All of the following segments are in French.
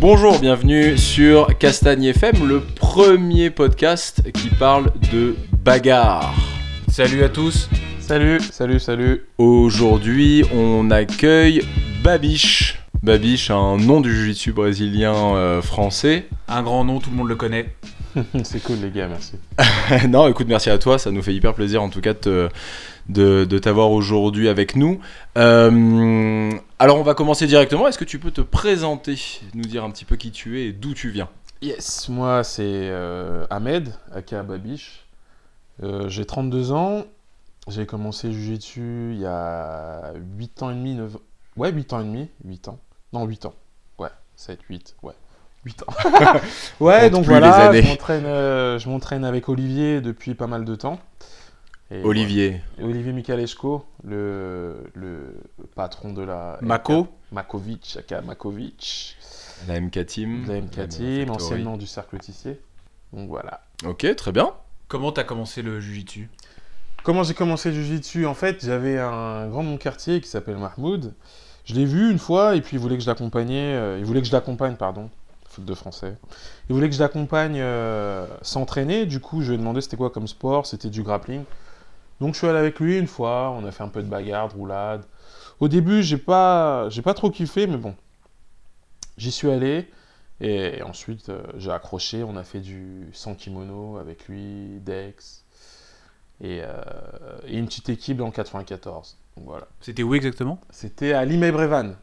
Bonjour, bienvenue sur Castagne FM, le premier podcast qui parle de bagarre. Salut à tous. Salut, salut, salut. Aujourd'hui, on accueille Babiche. Babiche, un nom du jiu-jitsu brésilien euh, français. Un grand nom, tout le monde le connaît. C'est cool les gars, merci. non, écoute, merci à toi, ça nous fait hyper plaisir en tout cas de, te- de, de t'avoir aujourd'hui avec nous. Euh, alors on va commencer directement, est-ce que tu peux te présenter, nous dire un petit peu qui tu es et d'où tu viens? Yes, moi c'est euh, Ahmed, aka Babiche. Euh, j'ai 32 ans. J'ai commencé Jiu-Jitsu il y a 8 ans et demi, 9 Ouais, 8 ans et demi, 8 ans. Non, 8 ans. Ouais, 7, 8, ouais. 8 ans. ouais, donc voilà, années. je m'entraîne, euh, je m'entraîne avec Olivier depuis pas mal de temps. Et Olivier. voilà. Olivier Michaleshko, le, le patron de la... Mako. Makovic, aka Makovic. La MK Team. la MK Team, anciennement du Cercle Tissier. Donc voilà. Ok, très bien. Comment t'as commencé le Jiu-Jitsu? Comment j'ai commencé le Jiu-Jitsu? En fait, j'avais un grand de mon quartier qui s'appelle Mahmoud. Je l'ai vu une fois et puis il voulait que je l'accompagnais. euh, il voulait que je l'accompagne, pardon. Faute de français. Il voulait que je l'accompagne euh, s'entraîner. Du coup, je lui ai demandé c'était quoi comme sport? C'était du grappling. Donc je suis allé avec lui une fois. On a fait un peu de bagarre, de roulade. Au début, j'ai pas, j'ai pas trop kiffé, mais bon. J'y suis allé. Et ensuite, euh, j'ai accroché. On a fait du sans kimono avec lui, Dex. Et, euh, et une petite équipe dans le 94. Donc voilà. C'était où exactement? C'était à Limay-Brévannes,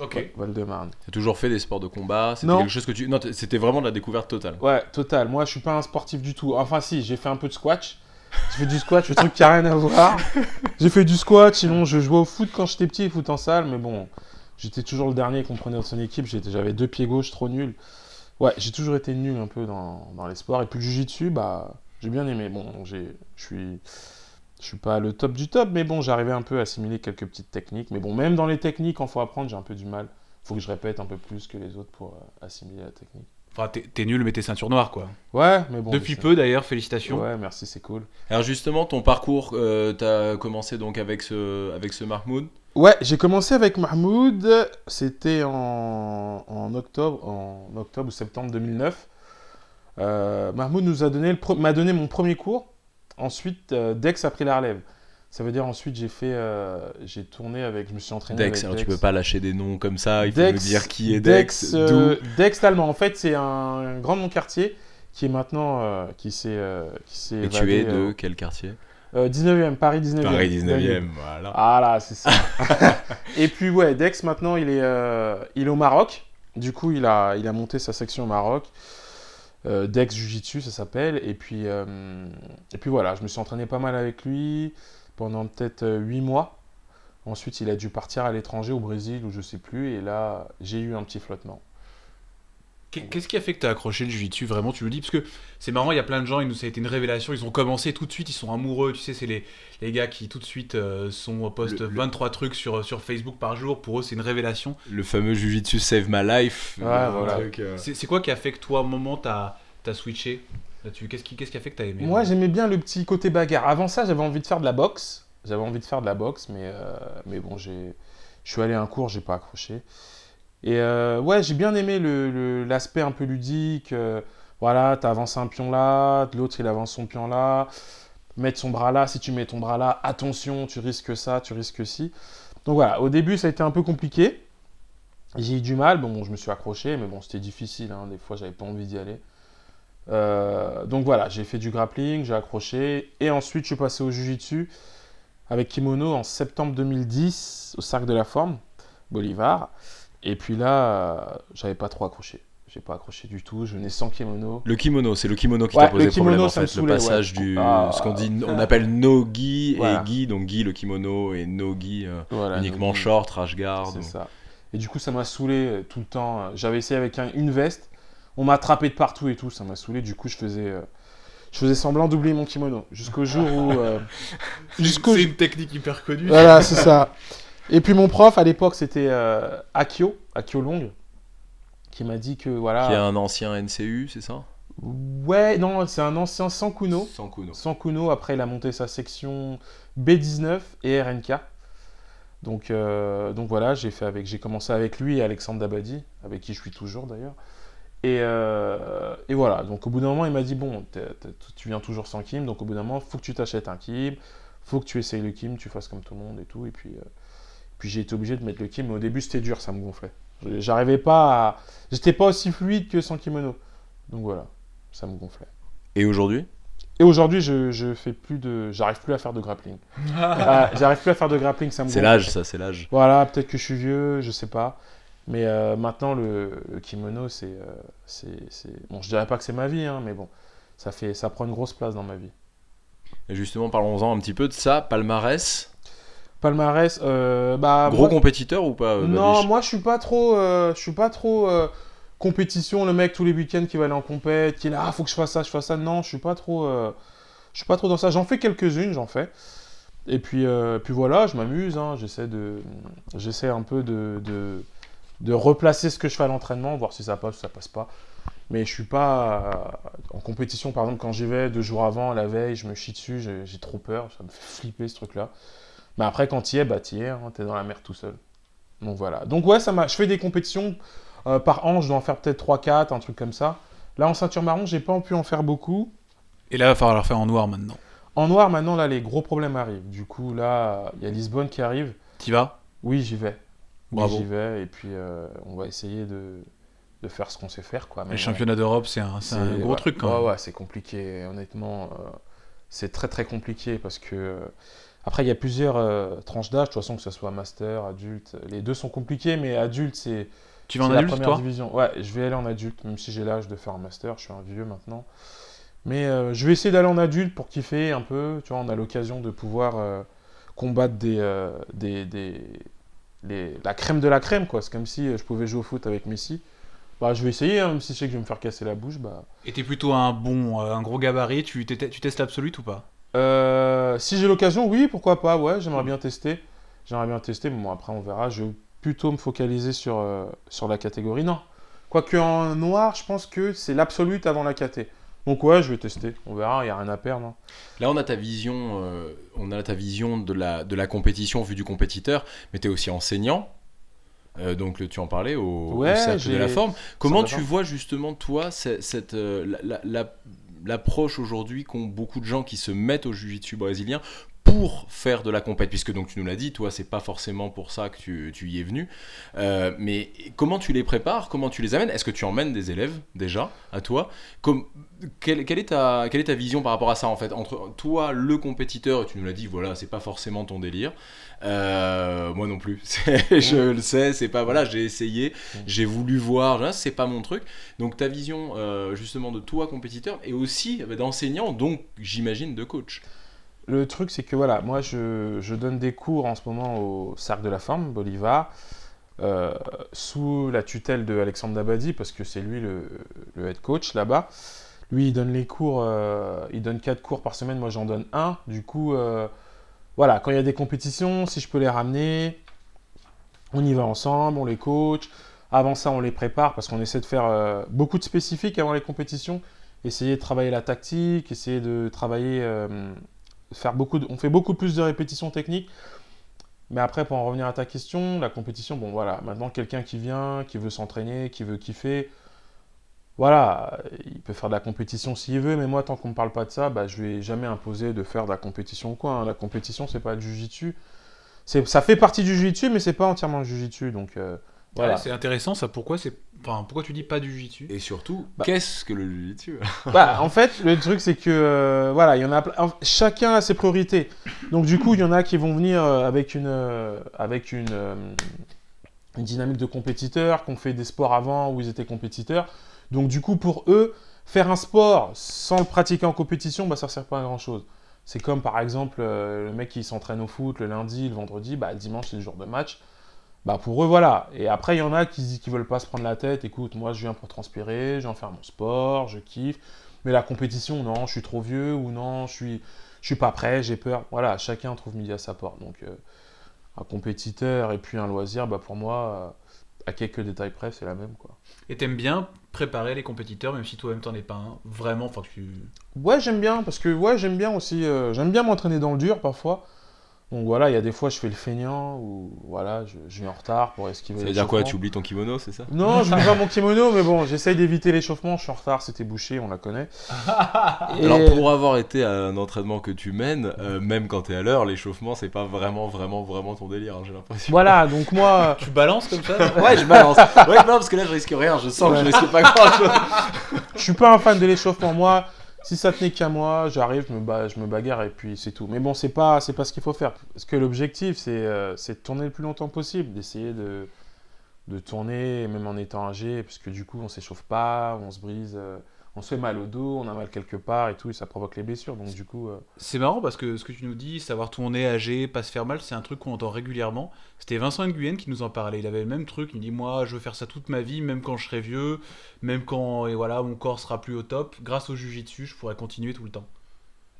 Ok. Val-de-Marne. T'as toujours fait des sports de combat? C'était Non. quelque chose que tu. Non, t- c'était vraiment de la découverte totale. Ouais, total. Moi, je suis pas un sportif du tout. Enfin, si, j'ai fait un peu de squash. J'ai fait du squash, le truc qui a rien à voir. J'ai fait du squat, sinon je jouais au foot quand j'étais petit, foot en salle, mais bon, j'étais toujours le dernier qu'on prenait dans son équipe. J'avais deux pieds gauche, trop nul. Ouais, j'ai toujours été nul un peu dans, dans les sports. Et puis le jujitsu, bah, j'ai bien aimé. Bon, je suis. Je suis pas le top du top, mais bon, j'arrivais un peu à assimiler quelques petites techniques. Mais bon, même dans les techniques, quand faut apprendre, j'ai un peu du mal. Faut que je répète un peu plus que les autres pour euh, assimiler la technique. Enfin, t'es nul, mais t'es ceinture noire, quoi. Ouais, mais bon. Depuis peu, d'ailleurs, félicitations. Ouais, merci, c'est cool. Alors justement, ton parcours, euh, t'as commencé donc avec ce, avec ce Mahmoud? Ouais, j'ai commencé avec Mahmoud, c'était en, en octobre, en octobre ou septembre 2009. Euh, Mahmoud nous a donné le pro- m'a donné mon premier cours. Ensuite, euh, Dex a pris la relève. Ça veut dire ensuite j'ai fait, euh, j'ai tourné avec, je me suis entraîné Dex, avec alors Dex. tu peux pas lâcher des noms comme ça, il faut Dex, nous dire qui est Dex, euh, d'où. Dex l'allemand. En fait, c'est un grand de mon quartier qui est maintenant, euh, qui s'est, euh, Et tu es de euh, quel quartier? euh, 19e, Paris 19e. Paris Danube. 19ème, voilà. Ah là, c'est ça. et puis ouais, Dex maintenant il est, euh, il est au Maroc. Du coup, il a, il a monté sa section au Maroc. Euh, Dex Jiu-Jitsu, ça s'appelle. Et puis, euh, et puis voilà, je me suis entraîné pas mal avec lui pendant peut-être 8 mois. Ensuite, il a dû partir à l'étranger, au Brésil, ou je sais plus. Et là, j'ai eu un petit flottement. Qu'est- Qu'est-ce qui a fait que t'as accroché le Jiu-Jitsu vraiment Tu le dis? Parce que c'est marrant, il y a plein de gens, ça a été une révélation, ils ont commencé tout de suite, ils sont amoureux, tu sais, c'est les, les gars qui tout de suite euh, sont postent Le- le- 23 trucs sur, sur Facebook par jour, pour eux c'est une révélation. Le fameux Jujitsu Save My Life. Voilà. euh, C'est quoi qui a fait que toi, à un moment, t'as as switché? Là-dessus Qu'est-ce qui, qu'est-ce qui a fait que t'as aimé Moi, j'aimais bien le petit côté bagarre. Avant ça, j'avais envie de faire de la boxe. J'avais envie de faire de la boxe, mais, euh, mais bon, j'ai, je suis allé à un cours, j'ai pas accroché. Et euh, ouais, j'ai bien aimé le- le- l'aspect un peu ludique. euh, voilà, tu avances un pion là, l'autre il avance son pion là. Mettre son bras là, si tu mets ton bras là, attention, tu risques ça, tu risques ci. Donc voilà, au début, ça a été un peu compliqué. J'ai eu du mal, bon, bon, je me suis accroché, mais bon, c'était difficile, hein, des fois, j'avais pas envie d'y aller. Euh, donc voilà, j'ai fait du grappling, j'ai accroché, et ensuite je suis passé au Jiu-Jitsu avec kimono en septembre 2010 au Cercle de la Forme, Bolivar. Et puis là, euh, j'avais pas trop accroché. J'ai pas accroché du tout, je venais sans kimono. Le kimono, c'est le kimono qui Ouais, t'a posé le kimono, problème en fait. Le saoulait, passage ouais. du. Ah. ce qu'on dit, on appelle no-gi Voilà. et gi, donc gi le kimono et no-gi euh, Voilà, uniquement short, rash guard. C'est donc- ça. Et du coup, ça m'a saoulé euh, tout le temps. Euh, J'avais essayé avec un- une veste, on m'a attrapé de partout et tout, ça m'a saoulé. Du coup, je faisais, euh, je faisais semblant d'oublier mon kimono jusqu'au jour où. euh, jusqu'au C'est une technique hyper connue. Voilà, c'est ça. Et puis mon prof à l'époque, c'était euh, Akio, Akio Long, qui m'a dit que voilà. Qui est un ancien NCU, c'est ça? Ouais, non, c'est un ancien Sankuno. Sans Kuno. Sankuno, après, il a monté sa section B19 et RNK. Donc, euh, donc voilà, j'ai fait avec, j'ai commencé avec lui et Alexandre Dabadi, avec qui je suis toujours d'ailleurs. Et, euh, et voilà, donc au bout d'un moment, il m'a dit Bon, tu viens toujours sans Kim, donc au bout d'un moment, faut que tu t'achètes un Kim, faut que tu essayes le Kim, tu fasses comme tout le monde et tout. Et puis, euh, puis j'ai été obligé de mettre le Kim, mais au début, c'était dur, ça me gonflait. J'arrivais pas à. J'étais pas aussi fluide que sans kimono. Donc voilà, ça me gonflait. Et aujourd'hui? Et aujourd'hui, je, je fais plus de. J'arrive plus à faire de grappling. Ah, J'arrive plus à faire de grappling, ça me C'est gonfle. l'âge, ça, c'est l'âge. Voilà, peut-être que je suis vieux, je sais pas. Mais euh, maintenant, le, le kimono, c'est, euh, c'est, c'est- Bon, je dirais pas que c'est ma vie, hein, mais bon, ça, fait, ça prend une grosse place dans ma vie. Et justement, parlons-en un petit peu de ça. Palmarès, Palmarès, euh, bah. gros moi- compétiteur ou pas Non, moi, je suis pas trop. je suis pas trop. compétition, le mec tous les week-ends qui va aller en compète, qui est là, ah, faut que je fasse ça, je fasse ça. Non, je suis pas trop. je suis pas trop dans ça. J'en fais quelques-unes, j'en fais. Et puis, puis voilà, je m'amuse. hein, j'essaie de, j'essaie un peu de, de, de replacer ce que je fais à l'entraînement, voir si ça passe ou ça passe pas. Mais je suis pas en compétition, par exemple, quand j'y vais deux jours avant, la veille, je me chie dessus, j'ai trop peur, ça me fait flipper ce truc-là. Mais après, quand tu y es, bah tu y es, hein, t'es dans la mer tout seul. Donc voilà. Donc ouais, ça m'a. Je fais des compétitions euh, par an, je dois en faire peut-être 3-4, un truc comme ça. Là, en ceinture marron, j'ai pas pu en faire beaucoup. Et là, il va falloir faire en noir maintenant. En noir, maintenant, là, les gros problèmes arrivent. Du coup, là, il y a Lisbonne qui arrive. T'y vas? Oui, j'y vais. Bravo. j'y vais. Et puis, euh, on va essayer de, de faire ce qu'on sait faire, quoi. Mais Les championnats d'Europe, c'est un, c'est un gros ouais. truc quand Ouais, même. ouais, c'est compliqué. Honnêtement, euh, c'est très très compliqué parce que. euh, après, il y a plusieurs euh, tranches d'âge, de toute façon, que ce soit master, adulte. Les deux sont compliqués, mais adulte, c'est. Tu vas en la adulte, première toi? division. Ouais, je vais aller en adulte, même si j'ai l'âge de faire un master, je suis un vieux maintenant. Mais euh, je vais essayer d'aller en adulte pour kiffer un peu. Tu vois, on a l'occasion de pouvoir euh, combattre des, euh, des, des- les- la crème de la crème, quoi. C'est comme si euh, je pouvais jouer au foot avec Messi. Bah, je vais essayer, hein, même si je sais que je vais me faire casser la bouche. Bah, Et t'es plutôt un bon, euh, un gros gabarit, tu, tu testes l'absolute ou pas? Euh, si j'ai l'occasion, oui, pourquoi pas, ouais, j'aimerais bien tester. J'aimerais bien tester, mais bon, après on verra. Je vais plutôt me focaliser sur, euh, sur la catégorie. Non, quoique en noir, je pense que c'est l'absolute avant la caté. Donc ouais, je vais tester, on verra, il n'y a rien à perdre. hein. Là, on a ta vision, euh, on a ta vision de la, de la compétition vue du compétiteur, mais tu es aussi enseignant. Euh, donc, tu en parlais au, au Ouais, cercle de la forme. Comment tu vois justement, toi, cette, cette, euh, la- la- la- l'approche aujourd'hui qu'ont beaucoup de gens qui se mettent au jiu-jitsu brésilien pour faire de la compète Puisque, donc, tu nous l'as dit, toi, c'est pas forcément pour ça que tu, tu y es venu. Euh, mais comment tu les prépares? Comment tu les amènes? Est-ce que tu emmènes des élèves déjà à toi? Comme, quelle, quelle est ta, quelle est ta vision par rapport à ça en fait? Entre toi, le compétiteur, et tu nous l'as dit, voilà, c'est pas forcément ton délire. Euh, moi non plus, je le sais, c'est pas voilà, j'ai essayé, j'ai voulu voir, là, c'est pas mon truc. Donc ta vision euh, justement de toi compétiteur et aussi euh, d'enseignant, donc j'imagine de coach. Le truc, c'est que voilà, moi je, donne des cours en ce moment au Cercle de la Forme, Bolivar, euh, sous la tutelle de Alexandre Dabadi, parce que c'est lui le, head coach là-bas. Lui, il donne les cours, euh, il donne 4 cours par semaine, moi j'en donne un. Du coup, euh, voilà, quand il y a des compétitions, si je peux les ramener, on y va ensemble, on les coach. Avant ça, on les prépare parce qu'on essaie de faire beaucoup de spécifiques avant les compétitions. Essayer de travailler la tactique, essayer de travailler, faire beaucoup de- on fait beaucoup plus de répétitions techniques. Mais après, pour en revenir à ta question, la compétition, bon voilà, maintenant quelqu'un qui vient, qui veut s'entraîner, qui veut kiffer, voilà, il peut faire de la compétition s'il veut, mais moi, tant qu'on ne me parle pas de ça, bah, je lui ai jamais imposé de faire de la compétition ou quoi. hein. La compétition, c'est pas du jujitsu. Ça fait partie du jujitsu, mais c'est pas entièrement du jujitsu, donc euh, voilà. Ouais, C'est intéressant ça. Pourquoi c'est, enfin, pourquoi tu dis pas du jiu-jitsu Et surtout, Bah. qu'est-ce que le jiu-jitsu Bah, en fait, le truc, c'est que euh, voilà, il y en a chacun a ses priorités. Donc, du coup, il y en a qui vont venir euh, avec une, euh, avec une, euh, une dynamique de compétiteur, qui ont fait des sports avant où ils étaient compétiteurs. Donc, du coup, pour eux, faire un sport sans le pratiquer en compétition, bah, ça ne sert pas à grand chose. C'est comme par exemple euh, le mec qui s'entraîne au foot le lundi, le vendredi, bah, le dimanche c'est le jour de match. Bah pour eux, voilà. Et après, il y en a qui qui veulent pas se prendre la tête. Écoute, moi, je viens pour transpirer, je viens faire mon sport, je kiffe. Mais la compétition, non, je suis trop vieux ou non, je suis, je suis pas prêt, j'ai peur. Voilà, chacun trouve midi à sa porte. Donc, euh, un compétiteur et puis un loisir, bah pour moi, euh, à quelques détails près, c'est la même, quoi. Et t'aimes bien préparer les compétiteurs, même si toi-même t'en es pas un. Vraiment, enfin tu. Ouais, j'aime bien parce que ouais, j'aime bien aussi. euh, j'aime bien m'entraîner dans le dur parfois. Donc voilà, il y a des fois je fais le feignant ou voilà, je, je viens en retard pour esquiver. Ça veut dire quoi. Tu oublies ton kimono, c'est ça? Non, je mets pas mon kimono, mais bon, j'essaye d'éviter l'échauffement. Je suis en retard, c'était bouché, on la connaît. Et- Alors pour avoir été à un entraînement que tu mènes, euh, même quand t'es à l'heure, l'échauffement c'est pas vraiment vraiment vraiment ton délire, hein, j'ai l'impression. Voilà, donc moi, Tu balances comme ça? Ouais, je balance. Ouais, non, parce que là je risque rien, je sens que je risque pas grand chose. je suis pas un fan de l'échauffement. Moi, si ça tenait qu'à moi, j'arrive, je me, je me bagarre et puis c'est tout. Mais bon, c'est pas, c'est pas ce qu'il faut faire. Parce que l'objectif, c'est, euh, c'est de tourner le plus longtemps possible, d'essayer de, de tourner, même en étant âgé, parce que du coup, on s'échauffe pas, on se brise, euh, on se fait mal au dos, on a mal quelque part et tout, et ça provoque les blessures. Donc du coup, euh, C'est marrant parce que ce que tu nous dis, savoir tourner, âgé, pas se faire mal, c'est un truc qu'on entend régulièrement. C'était Vincent Nguyen qui nous en parlait. Il avait le même truc. Il dit Moi, je veux faire ça toute ma vie, même quand je serai vieux, même quand et voilà, mon corps sera plus au top. Grâce au jujitsu, je pourrais continuer tout le temps.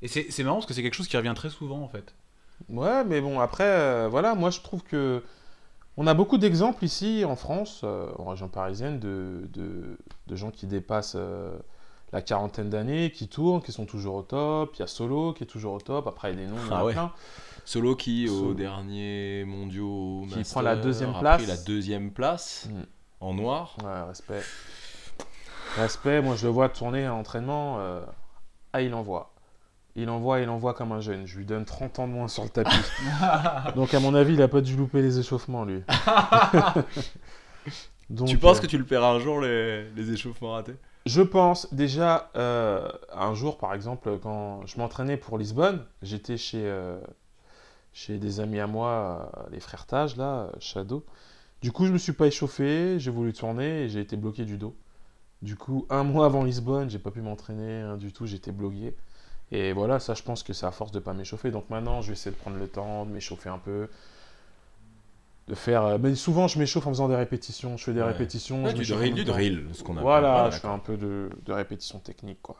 Et c'est marrant parce que c'est quelque chose qui revient très souvent en fait. Ouais, mais bon, après, euh, voilà, moi je trouve que on a beaucoup d'exemples ici en France, euh, en région parisienne, de, de, de gens qui dépassent la quarantaine d'années, qui tournent, qui sont toujours au top. Il y a Solo qui est toujours au top. Après, il y a des noms, il y en Ah a ouais. plein. Solo qui au Solo. dernier mondiaux Qui Master, prend la deuxième a place. pris la deuxième place Mm. en noir. Ouais, respect. Respect, moi je le vois tourner à entraînement. euh, Ah, il envoie. Il envoie, il envoie comme un jeune. Je lui donne 30 ans de moins sur le tapis. Donc, à mon avis, il a pas dû louper les échauffements, lui. Donc, tu penses euh, que tu le paieras un jour les, les échauffements ratés? Je pense déjà, euh, un jour par exemple, quand je m'entraînais pour Lisbonne, j'étais chez, euh, chez des amis à moi, euh, les frères Tage, là, Shadow. Du coup, je me suis pas échauffé, j'ai voulu tourner et j'ai été bloqué du dos. Du coup, un mois avant Lisbonne, j'ai pas pu m'entraîner du tout, j'étais bloqué. Et voilà, ça, je pense que c'est à force de pas m'échauffer. Donc maintenant, je vais essayer de prendre le temps, de m'échauffer un peu. De faire. euh, Mais souvent, je m'échauffe en faisant des répétitions. Je fais des Ouais. répétitions. Ouais, je du en drill, du ce qu'on appelle. Voilà, Ouais, je fais un peu de, de répétition technique, quoi.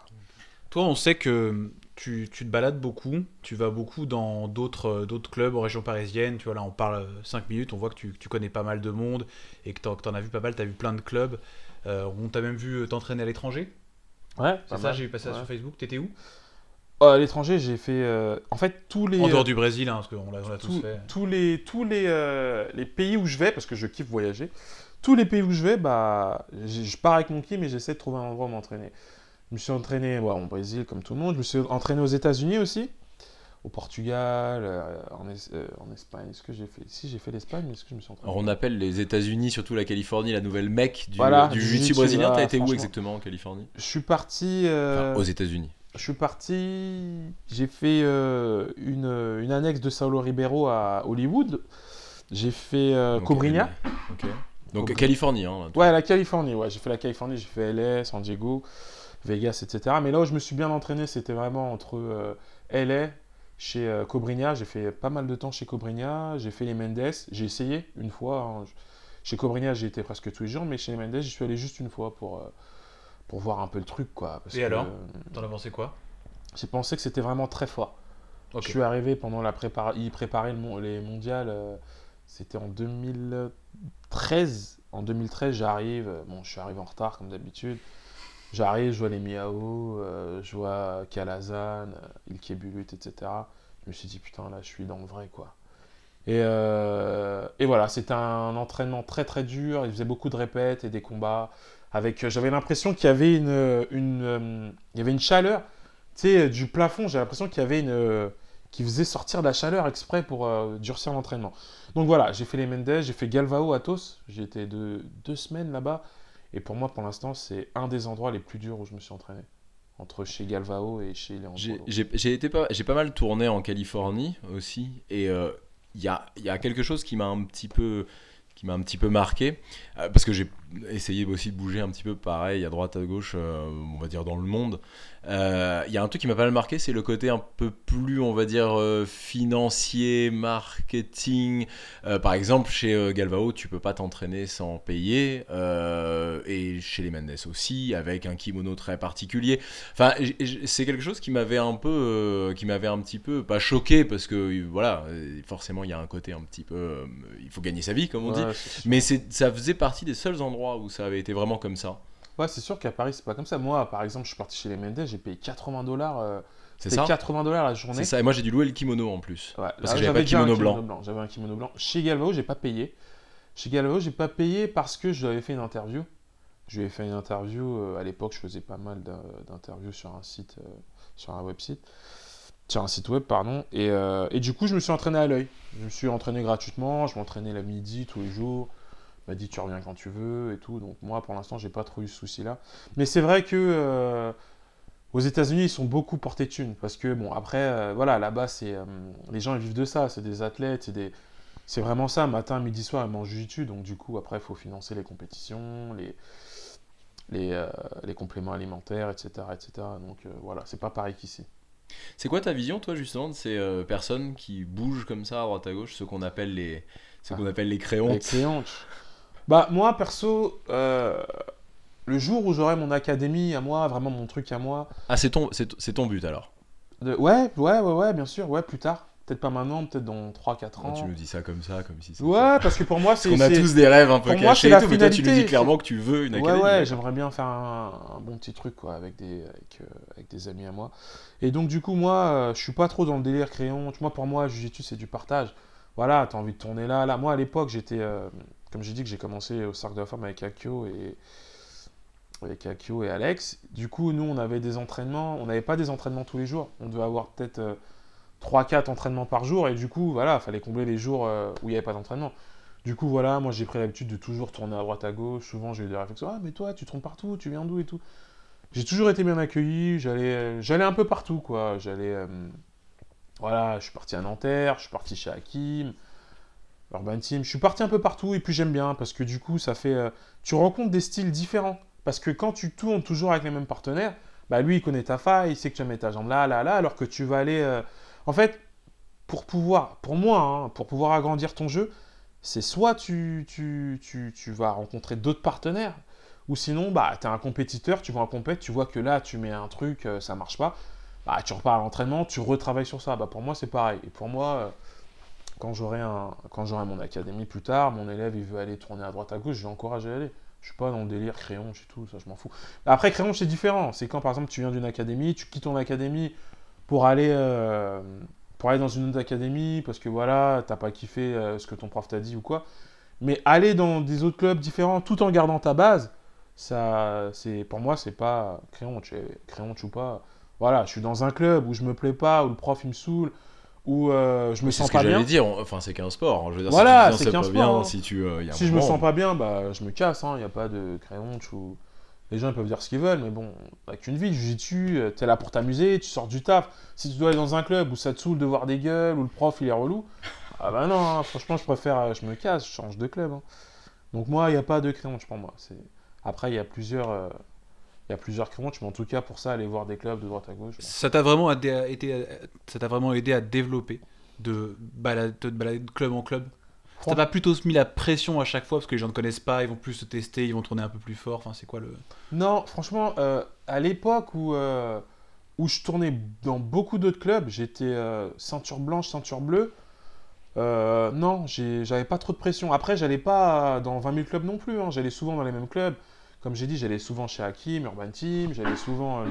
Toi, on sait que tu, tu te balades beaucoup, tu vas beaucoup dans d'autres euh, d'autres clubs en région parisienne. Tu vois, là, on parle 5 minutes, on voit que tu, que tu connais pas mal de monde et que que t'en as vu pas mal, t'as vu plein de clubs. Euh, on t'a même vu t'entraîner à l'étranger. Ouais, C'est ça, j'ai vu passer ça sur Facebook. T'étais où? À l'étranger, j'ai fait. euh, En fait, tous les. En dehors du Brésil, hein, parce qu'on l'a, on l'a tous tous, fait. tous les, tous les, euh, les pays où je vais, parce que je kiffe voyager, tous les pays où je vais, bah, je pars avec mon ki, mais j'essaie de trouver un endroit où m'entraîner. Je me suis entraîné ouais, au Brésil, comme tout le monde. Je me suis entraîné aux États-Unis aussi, au Portugal, euh, en, Es- euh, en Espagne. Est-ce que j'ai fait Si, j'ai fait l'Espagne, mais est-ce que je me suis entraîné? Alors on appelle les États-Unis, surtout la Californie, la nouvelle mecque du, Voilà, du du jiu-jitsu brésilien. voilà, T'as été où exactement en Californie? Je suis parti. euh, Enfin, aux États-Unis. Je suis parti. J'ai fait euh, une, une annexe de Saulo Ribeiro à Hollywood. J'ai fait euh, Donc, Cobrinha. Donc Cobrinha. Californie, hein. Ouais, la Californie, ouais. J'ai fait la Californie, j'ai fait LA, San Diego, Vegas, etc. Mais là où je me suis bien entraîné, c'était vraiment entre euh, LA, chez euh, Cobrinha. J'ai fait pas mal de temps chez Cobrinha. J'ai fait les Mendes. J'ai essayé une fois. hein. Chez Cobrinha, j'ai été presque tous les jours, mais chez les Mendes, j'y suis allé juste une fois pour, pour voir un peu le truc, quoi. Parce Et que, alors T'en as pensé quoi? J'ai pensé que c'était vraiment très fort. Je suis arrivé pendant la prépara... Il préparait le mon- les mondiales. euh, C'était en 2013. En 2013, j'arrive. euh, Bon, je suis arrivé en retard comme d'habitude. J'arrive, je vois les Miao, euh, je vois Kalazan, euh, Ilke Bulut, etc. Je me suis dit, putain, là, je suis dans le vrai, quoi. Et, euh, et voilà, c'était un entraînement très très dur. Il faisait beaucoup de répètes et des combats. Avec, euh, j'avais l'impression qu'il y avait une, une, euh, il y avait une chaleur. Tu sais, du plafond, j'ai l'impression qu'il y avait une, euh, qui faisait sortir de la chaleur exprès pour euh, durcir l'entraînement. Donc voilà, j'ai fait les Mendes, j'ai fait Galvao à Tos. J'ai été deux, semaines là-bas. Et pour moi, pour l'instant, c'est un des endroits les plus durs où je me suis entraîné. Entre chez Galvao et chez Léon J'ai pas, mal tourné en Californie aussi, et euh, il y, a, quelque chose qui m'a un petit peu, marqué, euh, parce que j'ai essayé aussi de bouger un petit peu pareil à droite à gauche, euh, on va dire dans le monde. Euh, Il y a un truc qui m'a pas mal marqué, c'est le côté un peu plus, on va dire, euh, financier, marketing. Par exemple, chez Galvao, tu peux pas t'entraîner sans payer, et chez les Mendes aussi, avec un kimono très particulier. Enfin, c'est quelque chose qui m'avait un peu, qui m'avait un petit peu, pas choqué, parce que voilà, forcément, il y a un côté un petit peu, il faut gagner sa vie, comme on dit. Ouais. Mais ça faisait partie des seuls endroits où ça avait été vraiment comme ça. Ouais, c'est sûr qu'à Paris, c'est pas comme ça. Moi, par exemple, je suis parti chez les Mendes, j'ai payé 80 dollars C'est C'était ça 80 dollars la journée. C'est ça. Et moi, j'ai dû louer le kimono en plus. Ouais, Parce là, que j'avais pas de kimono blanc. J'avais un kimono blanc. Chez Galvao, j'ai pas payé. Chez Galvao, j'ai pas payé parce que je lui avais fait une interview. Je lui ai fait une interview. euh, à l'époque, je faisais pas mal d'in- d'interviews sur un site, euh, sur un website, sur un site web, pardon. Et, euh, et du coup, je me suis entraîné à l'œil. Je me suis entraîné gratuitement. Je m'entraînais la midi tous les jours. M'a dit tu reviens quand tu veux et tout. Donc moi, pour l'instant, j'ai pas trop eu ce souci-là. Mais c'est vrai que euh, aux États-Unis, ils sont beaucoup portés de thunes parce que bon, après, euh, voilà, là-bas, c'est euh, les gens ils vivent de ça. C'est des athlètes, c'est des c'est vraiment ça, matin, midi, soir, ils mangent du jiu donc du coup, après, il faut financer les compétitions, les, les, les compléments alimentaires, etc. etc. Donc voilà, c'est pas pareil qu'ici. C'est quoi ta vision, toi, justement, de ces euh, personnes qui bougent comme ça à droite à gauche, ceux qu'on appelle les, ceux qu'on appelle les. Bah, moi, perso, euh, le jour où j'aurai mon académie à moi, vraiment mon truc à moi, Ah, c'est ton, c'est ton but alors. de... ouais, ouais, ouais, ouais, bien sûr, ouais, plus tard. Peut-être pas maintenant, peut-être dans 3-4 ans. Tu nous dis ça comme ça, comme si. c'était- Ouais, parce que pour moi, c'est. Qu'on a tous des rêves un peu pour moi, cachés c'est et tout, mais toi, tu nous dis clairement que tu veux une Ouais, académie. ouais, j'aimerais bien faire un, un bon petit truc quoi, avec, des, avec, euh, avec des amis à moi. Et donc, du coup, moi, euh, je suis pas trop dans le délire crayon. Moi, pour moi, Jiu-Jitsu, c'est du partage. Voilà, t'as envie de tourner là. là. Moi, à l'époque, j'étais, euh, comme j'ai dit, que j'ai commencé au Cercle de la Femme avec Akio et, avec Akio et Alex. Du coup, nous, on avait des entraînements. On n'avait pas des entraînements tous les jours. On devait avoir peut-être 3-4 entraînements par jour. Et du coup, voilà, fallait combler les jours euh, où il n'y avait pas d'entraînement. Du coup, voilà, moi j'ai pris l'habitude de toujours tourner à droite à gauche. Souvent, j'ai eu des réflexions Ah, mais toi, tu tournes partout, tu viens d'où et tout. J'ai toujours été bien accueilli. J'allais, euh, un peu partout, quoi. J'allais. euh, voilà, je suis parti à Nanterre, je suis parti chez Hakim, Urban Team. Je suis parti un peu partout et puis j'aime bien parce que du coup, ça fait. euh, tu rencontres des styles différents. Parce que quand tu tournes toujours avec les mêmes partenaires, bah lui, il connaît ta faille, il sait que tu vas mettre ta jambe là, là, là, alors que tu vas aller. euh, En fait, pour pouvoir, pour moi, hein, pour pouvoir agrandir ton jeu, c'est soit tu, tu, tu, tu vas rencontrer d'autres partenaires, ou sinon, bah, tu es un compétiteur, tu vas en compète, tu vois que là, tu mets un truc, euh, ça marche pas, bah, tu repars à l'entraînement, tu retravailles sur ça. Bah, pour moi, c'est pareil. Et pour moi, quand j'aurai mon académie plus tard, mon élève, il veut aller tourner à droite à gauche, je vais encourager à aller. Je suis pas dans le délire crayon, et tout, ça, je m'en fous. Après, crayon, c'est différent. C'est quand, par exemple, tu viens d'une académie, tu quittes ton académie pour aller, euh, pour aller dans une autre académie, parce que voilà, t'as pas kiffé euh, ce que ton prof t'a dit ou quoi. Mais aller dans des autres clubs différents tout en gardant ta base, ça, c'est, pour moi, c'est pas crayon, tu crayon ou pas. Voilà, je suis dans un club où je me plais pas, où le prof il me saule, où euh, je me C'est sens ce que pas bien. j'allais dire. Enfin, c'est qu'un sport. hein. Je veux dire, Voilà, si tu c'est qu'un sport, bien, hein. si tu. euh, y a un Si je me sens pas bien, bah, je me casse, il n'y a pas de crayon ou... Les gens ils peuvent dire ce qu'ils veulent, mais bon, t'as qu'une vie, euh, t'es là pour t'amuser, tu sors du taf. Si tu dois aller dans un club où ça te saoule de voir des gueules, où le prof il est relou, ah bah non, hein, franchement je préfère, euh, je me casse, je change de club. hein. Donc moi, il n'y a pas de crayon pour moi. C'est... Après, il y a plusieurs... euh, Il y a plusieurs crayons, mais en tout cas, pour ça, aller voir des clubs de droite à gauche. Ça t'a vraiment, aidé ça t'a vraiment aidé à développer, de balader, de club en club? Ça t'a pas plutôt mis la pression à chaque fois parce que les gens ne connaissent pas, ils vont plus se tester, ils vont tourner un peu plus fort. Enfin, c'est quoi le. Non, franchement, euh, à l'époque où, euh, où je tournais dans beaucoup d'autres clubs, j'étais euh, ceinture blanche, ceinture bleue. non, j'avais pas trop de pression. Après, j'allais pas dans 20 000 clubs non plus. hein. J'allais souvent dans les mêmes clubs. Comme j'ai dit, j'allais souvent chez Hakim, Urban Team. J'allais souvent, euh,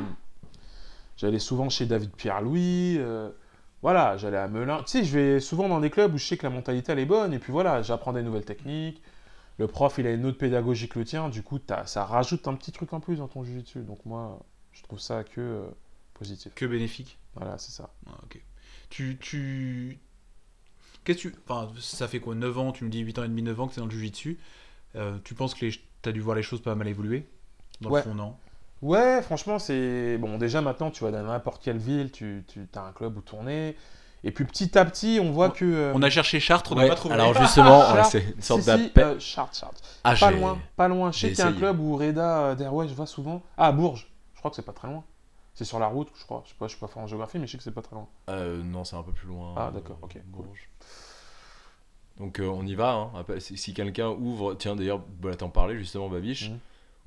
j'allais souvent chez David Pierre-Louis. euh, voilà, j'allais à Melun. Tu sais, je vais souvent dans des clubs où je sais que la mentalité elle est bonne. Et puis voilà, j'apprends des nouvelles techniques. Le prof, il a une autre pédagogie que le tien. Du coup, ça rajoute un petit truc en plus dans ton jiu-jitsu. Donc moi, je trouve ça que euh, positif. Que bénéfique Voilà, c'est ça. Ah, ok. Tu. tu... Qu'est-ce que tu. Enfin, ça fait quoi 9 ans, tu me dis 8 ans et demi, 9 ans que c'est dans le Jiu-Jitsu. Euh, tu penses que les... t'as dû voir les choses pas mal évoluer Dans Ouais. le fond, non Ouais, franchement, c'est. Bon, déjà maintenant, tu vas dans n'importe quelle ville, tu, tu as un club où tourner. Et puis petit à petit, on voit On- que. euh, On a cherché Chartres, on n'a Ouais, pas trouvé. alors justement, c'est une si, sorte si, d'appel. euh, Chartres, Chartres. Ah, Pas loin, pas loin. Je sais qu'il y a un club où Reda euh, Derwesh va souvent. Ah, Bourges. Je crois que c'est pas très loin. C'est sur la route, je crois. Je sais pas, je suis pas fort en géographie, mais je sais que c'est pas très loin. Euh, non, c'est un peu plus loin. Ah, d'accord, ok, cool. Donc euh, on y va. hein. Si si quelqu'un ouvre, tiens d'ailleurs, voilà, t'en parlais justement, Babiche, Mhm.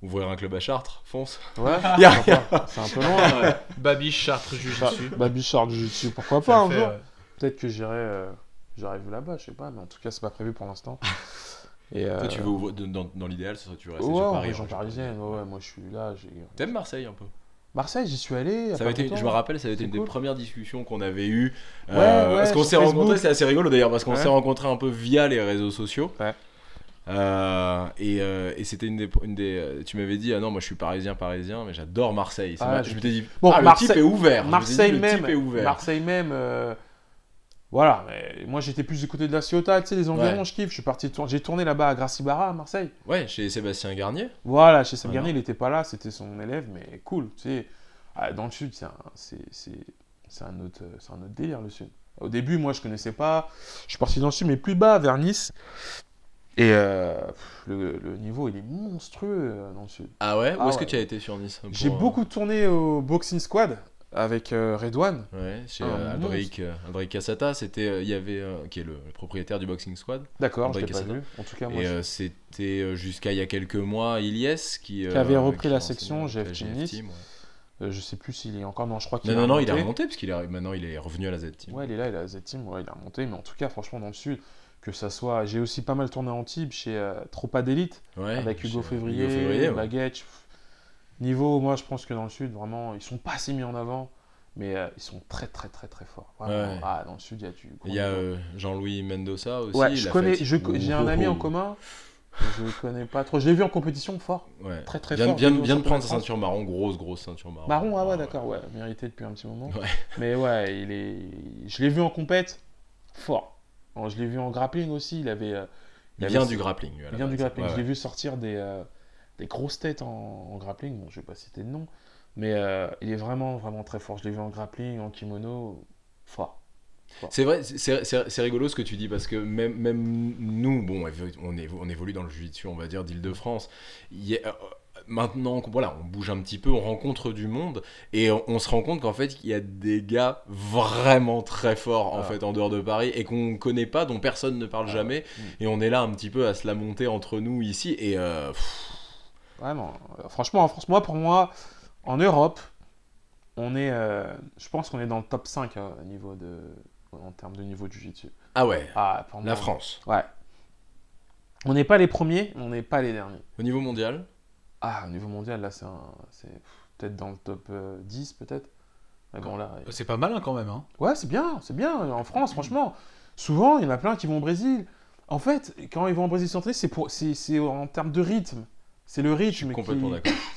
ouvrir un club à Chartres, fonce. Ouais, c'est un peu loin. ouais. Babiche, Chartres, Jiu-Jitsu. Bah, Baby Chartres Jiu-Jitsu, pourquoi pas un fait, jour ouais. Peut-être que j'irai euh, là-bas, je sais pas, mais en tout cas, c'est pas prévu pour l'instant. Et, euh, Toi, tu veux ouvrir, dans, dans l'idéal, ce serait tu veux rester Ouais, sur Paris. région hein, parisienne, ouais, moi je suis là. T'aimes Marseille un peu? Marseille, j'y suis allé. a Ça été, je me rappelle, ça avait été une des premières discussions qu'on avait eues. Ouais, Euh, ouais, parce qu'on s'est rencontrés, c'est assez rigolo d'ailleurs, parce qu'on Ouais. s'est rencontrés un peu via les réseaux sociaux. Ouais. Euh, et euh, et c'était une des, une des. Tu m'avais dit, ah non, moi je suis parisien, parisien, mais j'adore Marseille. Ah, m'a- je- m'étais dit, Bon, ah, le Marseille- type est ouvert. Marseille le même. Marseille même, voilà. mais moi j'étais plus du côté de la Ciotat, tu sais, les environs, Ouais. je kiffe. Je suis parti, tour- j'ai tourné là-bas à Gracibara, à Marseille. Ouais, chez Sébastien Garnier. Voilà, chez Sam Ah, Garnier, il était pas là, c'était son élève, mais cool, tu sais. Ah, dans le sud, c'est un, c'est, c'est, c'est un autre, c'est un autre délire le sud. Au début, moi, je connaissais pas. Je suis parti dans le sud, mais plus bas, vers Nice. Et euh, pff, le, le niveau, il est monstrueux euh, dans le sud. Ah ouais? Où Ah est-ce que tu as été sur Nice J'ai euh, beaucoup tourné au Boxing Squad avec euh, Redouane. Ouais, chez Un euh, Aldric, euh, Aldric Cassata, c'était, euh, il y avait, qui est le, le propriétaire du Boxing Squad. D'accord, je l'ai pas vu. En tout cas, moi, Et c'était jusqu'à il y a quelques mois Ilyes qui, euh, avait repris qui la section avec la GF Team GF Nice. Team, ouais. je sais plus s'il est encore. Non, je crois qu'il Non, a non, non, il est remonté. parce qu'il est maintenant il est revenu à la Z Team. Ouais, il est là, il est à Z-Team, ouais, il a remonté. Mais en tout cas, franchement, dans le sud, que ça soit. J'ai aussi pas mal tourné en Antibes chez Tropa d'élite Ouais, avec Hugo Février, Hugo Février. Baguette. Niveau, moi, je pense que dans le sud, vraiment, ils sont pas assez mis en avant, mais euh, ils sont très, très, très, très forts. Vraiment. Ouais. Ah, dans le sud, il y a du. Il y a euh, Jean-Louis Mendoza aussi. ouais, je connais, fait- j'ai un ami en ouh. commun. Je le connais pas trop. Je l'ai vu en compétition fort. Ouais. Très, très fort. au vient de prendre sa ceinture marron, grosse, grosse ceinture marron. Marron, ah ouais, ouais. d'accord, ouais, mérité depuis un petit moment. Ouais. Mais ouais, il est, je l'ai vu en compète, fort. Alors, je l'ai vu en grappling aussi, il avait, euh, Il vient du grappling. il vient du grappling. Ouais, Je l'ai vu sortir des, euh, des grosses têtes en, en grappling. Bon, je vais pas citer de nom, mais euh, il est vraiment, vraiment très fort. Je l'ai vu en grappling, en kimono, fort. C'est vrai, c'est- rigolo ce que tu dis parce que même, même nous, bon, on évolue, on évolue dans le jiu-jitsu, on va dire, d'Île-de-France. Euh, Maintenant, voilà, on bouge un petit peu, on rencontre du monde et on, on se rend compte qu'en fait, il y a des gars vraiment très forts en Ah. fait en dehors de Paris et qu'on connaît pas, dont personne ne parle Ah. jamais. Et on est là un petit peu à se la monter entre nous ici et euh, pff, Vraiment. Euh, Franchement, en France, moi, pour moi, en Europe, on est, euh, je pense qu'on est dans le top 5 euh, au niveau de, en termes de niveau de jiu-jitsu. ah ouais, Ah, pour la moi, France. Ouais. On n'est pas les premiers, on n'est pas les derniers. Au niveau mondial, Ah, au niveau mondial, là, c'est un- c'est peut-être dans le top euh, 10, peut-être. Mais bon, là. C'est pas mal hein, quand même. Hein. Ouais, c'est bien, c'est bien. En France, franchement, souvent, il y en a plein qui vont au Brésil. En fait, quand ils vont au Brésil centré, c'est pour, c'est c'est en termes de rythme. C'est le rythme qui,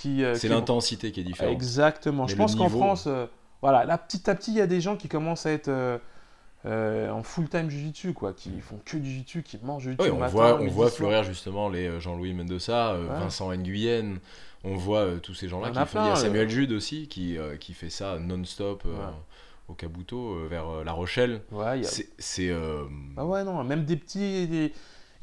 qui, euh, C'est l'intensité qui est différente. Exactement. Mais Je pense qu'en France, euh, voilà, là, petit à petit, il y a des gens qui commencent à être euh, euh, en full-time jiu-jitsu, quoi, qui font que du jiu-jitsu, qui mangent du jiu-jitsu. Oui, le on matin, voit, on voit fleurir justement les Jean-Louis Mendoza, Ouais. Vincent Nguyen, on voit tous ces gens-là Il y qui a font. Il y a plein, Samuel. Jude aussi qui, qui fait ça non-stop Ouais. au Kabuto euh, vers La Rochelle. Ouais, a- C'est. euh, Ah ouais, non, même des petits. des-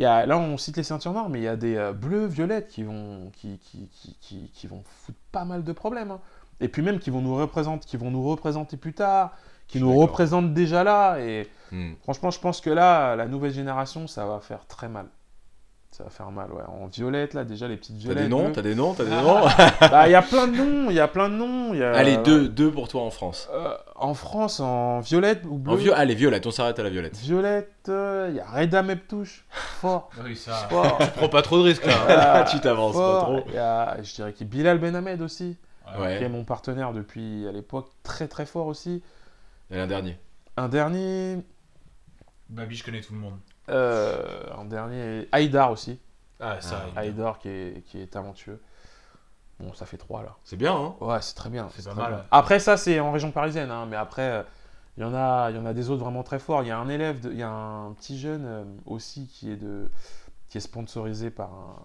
y a, là, on cite les ceintures noires, mais il y a des euh, bleus, violettes qui vont, qui, qui, qui, vont foutre pas mal de problèmes. hein. Et puis même qui vont nous représenter, qui vont nous représenter plus tard, qui nous représentent déjà là. Et hmm. franchement, je pense que là, la nouvelle génération, ça va faire très mal. Ça va faire mal, ouais. En violette, là, déjà, les petites T'as violettes. des noms. T'as des noms T'as des Ah. noms Bah, il y a plein de noms, il y a plein de noms. il y a- Allez, deux, deux pour toi en France. Euh, en France, en violette ou bleu. En allez, violette, on s'arrête à la violette. Violette, euh, il y a Reda Meptouche. Fort. Oui, ça. fort. Prends pas trop de risques là. Ah, tu t'avances pas fort. trop. Il y a, je dirais qu'il y a Bilal Ben Ahmed aussi, Ouais. qui est mon partenaire depuis à l'époque, très très fort aussi. Et un dernier. Un dernier, Babi, je connais tout le monde. Euh, un dernier, Haïdar aussi. Ah, ça. Ah, Haïdar qui est, qui est talentueux. Bon, ça fait trois là. C'est bien, hein Ouais, c'est très bien. C'est pas très mal. bien. Après, ça, c'est en région parisienne, hein, mais après, euh, il y, en a- il y en a des autres vraiment très forts. Il y a un élève, il y a un petit jeune euh, aussi qui est, de, qui est sponsorisé par un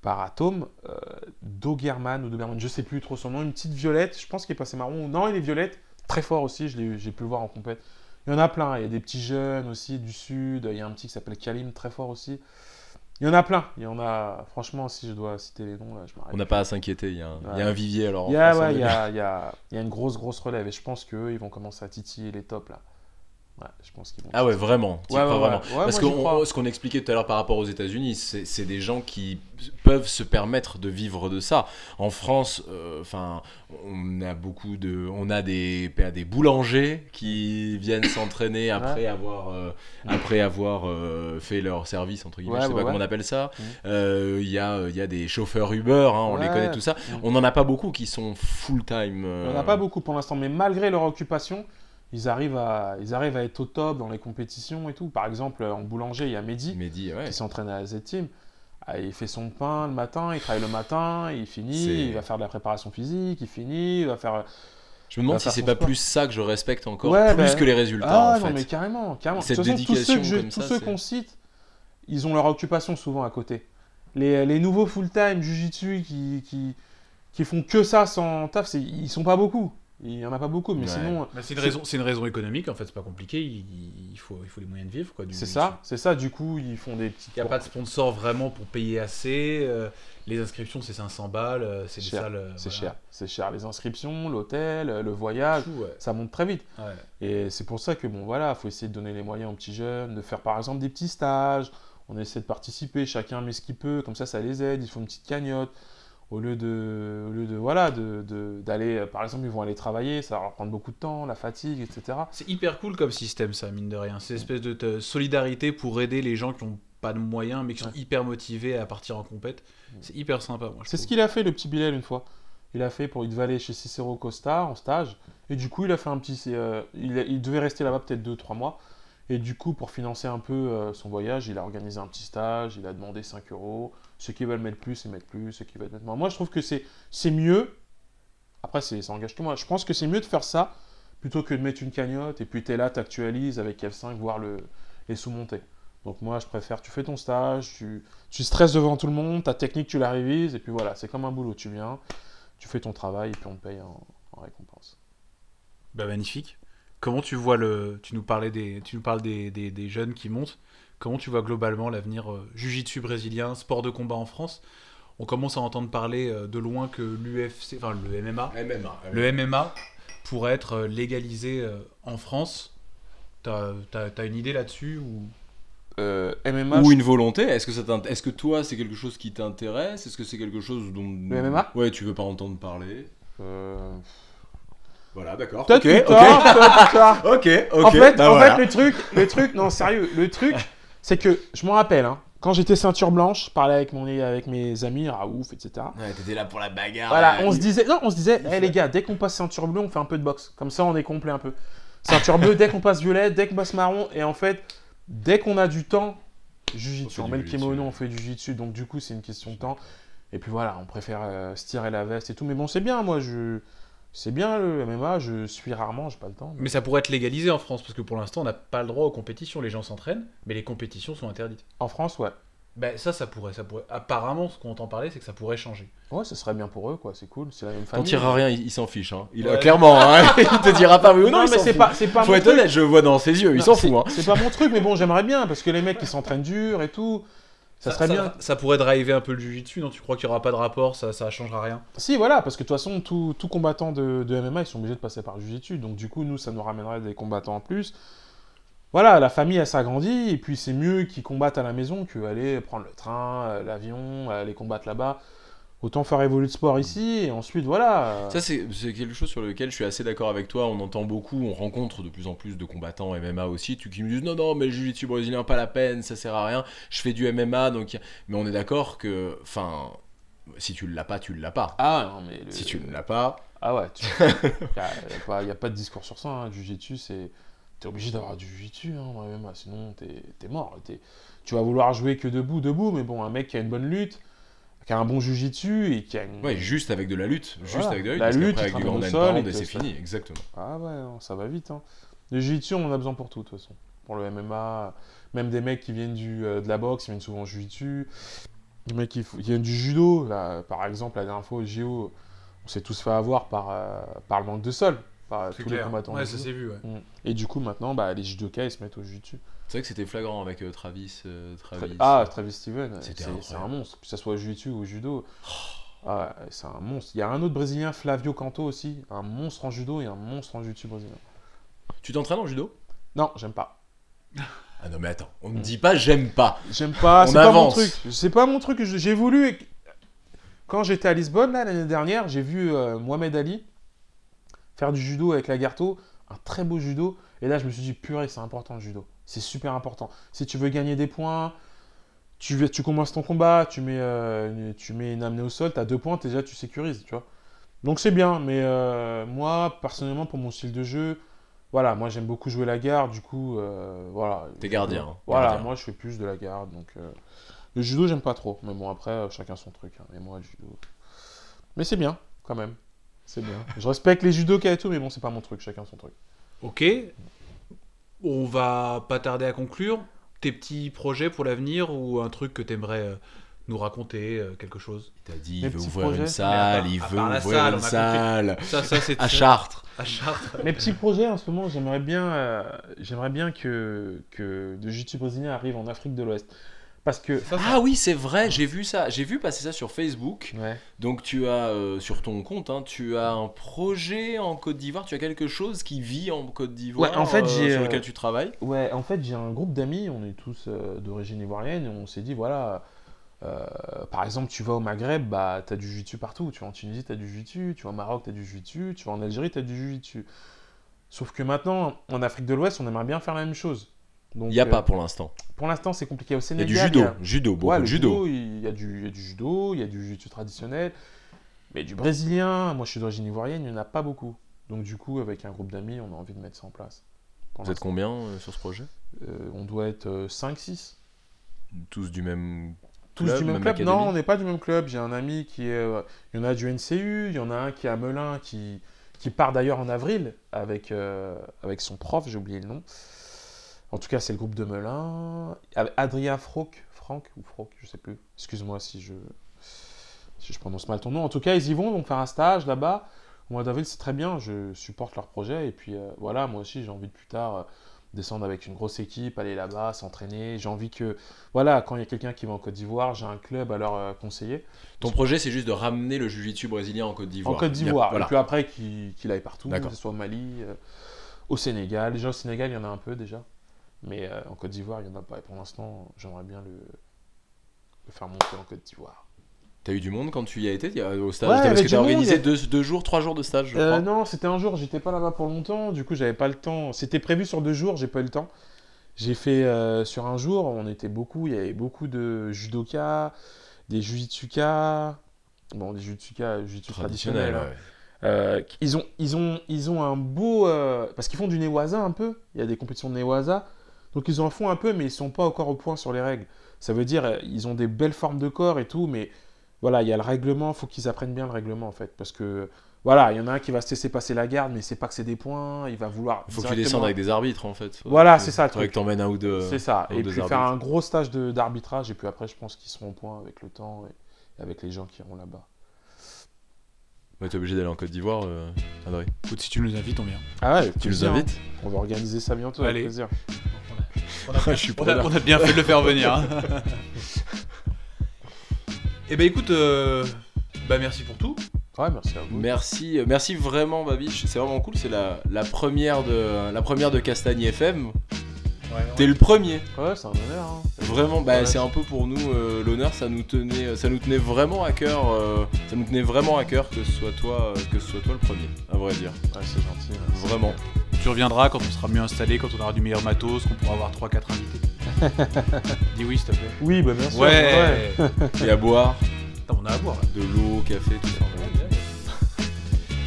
par Atom, euh, Dogerman ou Doberman, je sais plus trop son nom, une petite violette, je pense qu'il est passé marron. Non, il est violette, très fort aussi, je l'ai- j'ai pu le voir en compète. Il y en a plein, il y a des petits jeunes aussi du sud, il y a un petit qui s'appelle Kalim, très fort aussi. Il y en a plein, il y en a, franchement, si je dois citer les noms, là, je m'arrête. On n'a pas à s'inquiéter, il y, a un- il y a Ouais. un vivier alors. en Il y a, France, on ouais, est il y, bien. a, il y, a, il y a une grosse, grosse relève et je pense qu'eux, ils vont commencer à titiller les tops là. Ouais, je pense qu'ils vont. Ah ouais, vraiment. t'y Ouais, crois ouais, vraiment. ouais. Ouais, Parce que ce qu'on expliquait tout à l'heure par rapport aux États-Unis, c'est des gens qui peuvent se permettre de vivre de ça. En France, euh, enfin, on a beaucoup de, on a des, des boulangers qui viennent s'entraîner après avoir, euh, après avoir euh, fait leur service entre guillemets. Ouais, je sais ouais, pas comment on appelle ça. Euh, Il y a, il y a des chauffeurs Uber, hein, on les connaît tout ça. Mhm. On n'en a pas beaucoup qui sont full time. Il n'y en a pas beaucoup pour l'instant, mais malgré leur occupation, ils arrivent, à, ils arrivent à être au top dans les compétitions et tout. Par exemple, en boulanger, il y a Mehdi Mehdi, ouais. qui s'entraîne à la Z-Team. Ah, il fait son pain le matin, il travaille le matin, il finit, il va faire de la préparation physique, il finit, il va faire. Je me demande si c'est pas sport. plus ça que je respecte encore, Ouais, plus bah, que les résultats Ah en non, fait. mais carrément, carrément. Cette de toute façon, tous ceux, je- tous ceux qu'on cite, ils ont leur occupation souvent à côté. Les, les nouveaux full-time Jiu-Jitsu qui, qui, qui font que ça sans taf, ils sont pas beaucoup. Il y en a pas beaucoup, mais Ouais. sinon, Bah, c'est une, raison- c'est une raison économique, en fait, c'est pas compliqué. Il, il faut, il faut les moyens de vivre. quoi. c'est ça, c'est ça. Du coup, ils font des petits. Il n'y a pas de sponsor vraiment pour payer assez. euh, les inscriptions, c'est 500 balles. euh, c'est Cher, euh, C'est cher, c'est cher. Les inscriptions, l'hôtel, le voyage, ouais. ça monte très vite. Ouais. Et c'est pour ça que bon voilà, faut essayer de donner les moyens aux petits jeunes, de faire par exemple des petits stages. On essaie de participer, chacun met ce qu'il peut, comme ça ça les aide. Ils font une petite cagnotte. Au lieu de, au lieu de voilà, de- de- d'aller, euh, par exemple, ils vont aller travailler, ça va leur prendre beaucoup de temps, la fatigue, etc. C'est hyper cool comme système, ça, mine de rien. C'est une espèce de solidarité pour aider les gens qui n'ont pas de moyens, mais qui sont Ouais. hyper motivés à partir en compète. C'est hyper sympa, moi. C'est ce qu'il a fait le petit Bilal une fois. Il a fait pour il devait aller chez Cicero Costa en stage et du coup il a fait un petit euh, il, a- il devait rester là-bas peut-être 2 3 mois et du coup pour financer un peu euh, son voyage il a organisé un petit stage il a demandé 5 euros ceux qui veulent mettre plus ils mettent plus ceux qui veulent mettre moins moi je trouve que c'est mieux après ça engage que moi je pense que c'est mieux de faire ça plutôt que de mettre une cagnotte et puis t'es là t'actualises avec F5 voir le les sous monter donc moi je préfère tu fais ton stage tu tu stresses devant tout le monde, ta technique tu la révises, et puis voilà, c'est comme un boulot, tu viens, tu fais ton travail, et puis on te paye en, en récompense. Bah, magnifique. Comment tu vois le. Tu nous parlais parles des jeunes qui montent. Comment tu vois globalement l'avenir euh, jiu-jitsu brésilien, sport de combat en France? On commence à entendre parler euh, de loin que l'UFC, enfin le MMA, MMA. le MMA pourrait être euh, légalisé euh, en France. T'as as, une idée là-dessus ou... Euh, MMA, Ou une volonté. Est-ce que, ça Est-ce que toi, c'est quelque chose qui t'intéresse? Est-ce que c'est quelque chose dont. Le MMA Ouais, tu veux pas entendre parler? euh, Voilà, d'accord. Peut-être Ok, plus tard, peut-être plus tard. ok. Ok, en fait, bah en voilà. fait, le truc, le truc, non sérieux, le truc, c'est que je m'en rappelle, hein, quand j'étais ceinture blanche, je parlais avec mon avec mes amis, Raouf, etc. Ouais, t'étais là pour la bagarre. Voilà, là. on se disait, non, on se disait, Eh, les gars, dès qu'on passe ceinture bleue, on fait un peu de boxe. Comme ça, on est complet un peu. Ceinture bleue, dès qu'on passe violet, dès qu'on passe marron, et en fait, dès qu'on a du temps, On jujitsu, on du met le kimono, on fait du jujitsu, donc du coup, c'est une question de temps. Et puis voilà, on préfère euh, se tirer la veste et tout. Mais bon, c'est bien, moi, je. C'est bien le MMA, je suis rarement, j'ai pas le temps. Mais ça pourrait être légalisé en France, parce que pour l'instant, on n'a pas le droit aux compétitions. Les gens s'entraînent, mais les compétitions sont interdites. En France, ouais. Ben ça, ça pourrait, ça pourrait. Apparemment, ce qu'on entend parler, c'est que ça pourrait changer. Ouais, ce serait bien pour eux, quoi, c'est cool, c'est la même T'en famille. tireras rien, il, il s'en fiche. Hein. Il, Ouais. Clairement, hein, il te dira pas oui ou non. Il mais s'en c'est fout. pas, c'est pas Faut mon être truc. honnête, je le vois dans ses yeux, il Non, s'en c'est- fout. Hein. C'est pas mon truc, mais bon, j'aimerais bien, parce que les mecs qui s'entraînent dur et tout, ça, serait bien. Ça pourrait driver un peu le jujitsu, non? Tu crois qu'il n'y aura pas de rapport? Ça, ça changera rien? Si, voilà, parce que de toute façon, tout, tout combattant de, de MMA, ils sont obligés de passer par le Jiu-Jitsu. Donc, du coup, nous, ça nous ramènerait des combattants en plus. Voilà, la famille, elle s'agrandit, et puis c'est mieux qu'ils combattent à la maison qu'aller prendre le train, euh, l'avion, aller combattre là-bas. Autant faire évoluer le sport ici, et ensuite, voilà. Ça, c'est quelque chose sur lequel je suis assez d'accord avec toi. On entend beaucoup, on rencontre de plus en plus de combattants MMA aussi tu, qui me disent non, non, mais le jiu-jitsu brésilien, pas la peine, ça sert à rien. Je fais du MMA, donc. Mais on est d'accord que. Enfin. Si tu l'as pas, tu l'as pas. Ah, non, mais. le- Si tu ne l'as pas. Ah ouais, il n'y a, y a pas de discours sur ça. Hein. Le Jiu-Jitsu, c'est. T'es obligé d'avoir du Jiu-Jitsu, hein, MMA, sinon t'es t'es mort. T'es- Tu vas vouloir jouer que debout, debout, mais bon, un mec qui a une bonne lutte, qui a un bon Jiu-Jitsu et qui a une. Ouais, juste avec de la lutte. Juste Voilà. avec de la lutte. La parce lutte, avec du grand sol, te et c'est fini, exactement. Ah ouais, non, ça va vite. Hein. Le Jiu-Jitsu, on en a besoin pour tout, de toute façon. Pour le MMA, même des mecs qui viennent du, euh, de la boxe, ils viennent souvent au Jiu-Jitsu. Des mecs qui viennent du judo, là, par exemple, la dernière fois au JO, on s'est tous fait avoir par, euh, par le manque de sol, par tous les combattants. Ouais, de ça judo. s'est vu, ouais. Mm. Et du coup, maintenant, bah, les judokas, ils se mettent au jiu-jitsu. C'est vrai que c'était flagrant avec euh, Travis. euh, Travis. Ah, Travis Steven, c'est un monstre. Que ce soit au jiu-jitsu ou au judo. Ah, ouais, c'est un monstre. Il y a un autre brésilien, Flavio Canto aussi, un monstre en judo et un monstre en jiu-jitsu brésilien. Tu t'entraînes en judo? Non, j'aime pas. Ah non mais attends, on ne dit pas j'aime pas. J'aime pas, c'est pas mon truc. C'est pas mon truc. J'ai voulu. Quand j'étais à Lisbonne, là, l'année dernière, j'ai vu euh, Mohamed Ali faire du judo avec Lagarto. Un très beau judo. Et là, je me suis dit, purée, c'est important le judo. C'est super important. Si tu veux gagner des points, tu, tu commences ton combat, tu mets, euh, une- tu mets une amenée au sol, t'as deux points, déjà tu sécurises, tu vois. Donc c'est bien, mais euh, moi, personnellement, pour mon style de jeu, voilà, moi j'aime beaucoup jouer la garde, du coup, euh, voilà. T'es gardien, hein, Voilà, gardien. moi je fais plus de la garde, donc le judo j'aime pas trop, mais bon après chacun son truc, hein. mais moi le judo, mais c'est bien quand même, c'est bien. Je respecte les judokas et tout, mais bon c'est pas mon truc, chacun son truc. Ok. On va pas tarder à conclure. Tes petits projets pour l'avenir ou un truc que t'aimerais euh, nous raconter, euh, quelque chose? Il t'a dit, il veut ouvrir une salle, il veut ouvrir salle, une salle. Ça, ça c'est À Chartres. À Chartres. Mes petits projets en ce moment, j'aimerais bien, euh, j'aimerais bien que, que le jiu-jitsu brésilien arrive en Afrique de l'Ouest. Parce que. Ça, ça- Ah oui, c'est vrai, j'ai vu ça. J'ai vu passer ça sur Facebook. Ouais. Donc tu as euh, sur ton compte, hein, tu as un projet en Côte d'Ivoire, tu as quelque chose qui vit en Côte d'Ivoire Ouais, en fait, euh, j'ai, sur euh, lequel tu travailles? Ouais, en fait, j'ai un groupe d'amis, on est tous euh, d'origine ivoirienne, et on s'est dit, voilà, euh, par exemple, tu vas au Maghreb, bah, t'as du jiu-jitsu partout. Tu vas en Tunisie, t'as du jiu-jitsu. Tu vas au Maroc, t'as du jiu-jitsu. Tu vas en Algérie, t'as du jiu-jitsu. Sauf que maintenant, en Afrique de l'Ouest, on aimerait bien faire la même chose. Il n'y a euh, pas pour l'instant. Pour l'instant, c'est compliqué. Au Il y a Sénégal, du judo, il y a- judo, beaucoup Ouais, de le judo. il y, a du, il y a du judo, il y a du jiu-jitsu traditionnel. Mais du brésilien, moi je suis d'origine ivoirienne, il n'y en a pas beaucoup. Donc du coup, avec un groupe d'amis, on a envie de mettre ça en place. Vous êtes combien euh, sur ce projet? Euh, On doit être 5-6. Tous du même. Tous Club, du même même club? Académie? Non, on n'est pas du même club. J'ai un ami qui est. euh, Il y en a du NCU, il y en a un qui est à Melun, qui, qui part d'ailleurs en avril avec, euh, avec son prof, j'ai oublié le nom. En tout cas, c'est le groupe de Melun. Adrien Frock, Franck ou Frock, je sais plus. Excuse-moi si je, si je prononce mal ton nom. En tout cas, ils y vont, vont faire un stage là-bas. Au mois d'avril, c'est très bien. Je supporte leur projet. Et puis euh, voilà, moi aussi, j'ai envie de plus tard euh, descendre avec une grosse équipe, aller là-bas, s'entraîner. J'ai envie que, voilà, quand il y a quelqu'un qui va en Côte d'Ivoire, j'ai un club à leur euh, conseiller. Ton projet, c'est juste de ramener le jiu-jitsu brésilien en Côte d'Ivoire. En Côte d'Ivoire. Voilà. Et puis après, qu'il aille partout, que ce soit au Mali, au Sénégal. Déjà, au Sénégal, il y en a un peu déjà. Mais euh, en Côte d'Ivoire, il n'y en a pas. Et pour l'instant, j'aimerais bien le, le faire monter en Côte d'Ivoire. T'as eu du monde quand tu y as été a- au stage Ouais, Parce que t'as organisé a- deux, deux jours, trois jours de stage, je Euh, non, c'était un jour, j'étais pas là-bas pour longtemps, du coup j'avais pas le temps. C'était prévu sur deux jours, j'ai pas eu le temps. J'ai fait euh, sur un jour, on était beaucoup, il y avait beaucoup de judokas, des jujitsukas, bon des jujitsukas, jujitsu Traditionnel, traditionnels. hein. ouais. Euh, ils, ont, ils, ont, ils ont un beau... euh, parce qu'ils font du Newaza un peu, il y a des compétitions de Newaza, donc ils en font un peu, mais ils sont pas encore au point sur les règles. Ça veut dire, euh, ils ont des belles formes de corps et tout, mais voilà, il y a le règlement, faut qu'ils apprennent bien le règlement en fait, parce que voilà, il y en a un qui va se laisser passer la garde, mais c'est pas que c'est des points, il va vouloir... Faut que tu directement- descendes avec des arbitres en fait. Voilà, c'est ça, le faudrait truc. que t'emmènes un ou deux. C'est ça, et puis faire un gros stage de- d'arbitrage, et puis après je pense qu'ils seront au point avec le temps et, et avec les gens qui iront là-bas. Ouais, t'es obligé d'aller en Côte d'Ivoire, euh, André. Écoute, si tu nous invites, on vient. Ah ouais, Tu nous plaisir, invites hein. On va organiser ça bientôt, Allez. avec plaisir. Je suis On a, preneur. on a bien fait de le faire venir. hein. Eh ben écoute, euh, bah merci pour tout. Ouais, merci à vous. Merci, euh, merci vraiment Babiche, c'est vraiment cool, c'est la, la première de la première de Castagne FM. T'es le premier, Ouais, c'est un honneur. hein. vraiment. Bah Ouais. c'est un peu pour nous euh, l'honneur, ça nous tenait, ça nous tenait vraiment à cœur, euh, ça nous tenait vraiment à cœur que ce soit toi, euh, que ce soit toi le premier, à vrai dire, Ouais, c'est gentil. vraiment. Tu reviendras quand on sera mieux installé, quand on aura du meilleur matos, qu'on pourra avoir 3-4 invités. Dis oui, s'il te plaît. Oui, bah bien sûr. Ouais, Et à boire, Attends, on a à boire là. de l'eau, café, tout ça.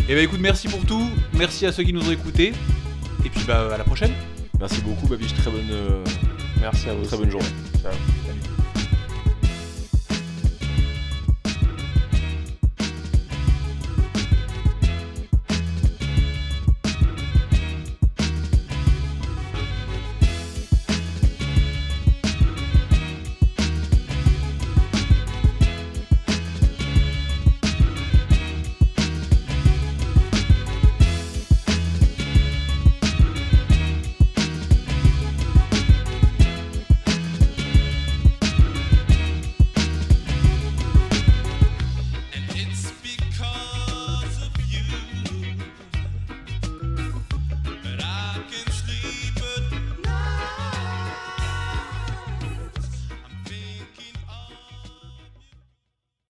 Eh ben écoute, merci pour tout. Merci à ceux qui nous ont écoutés. Et puis bah à la prochaine. Merci beaucoup Babiche, très bonne, euh, Merci à vous. très aussi. bonne journée. Ciao.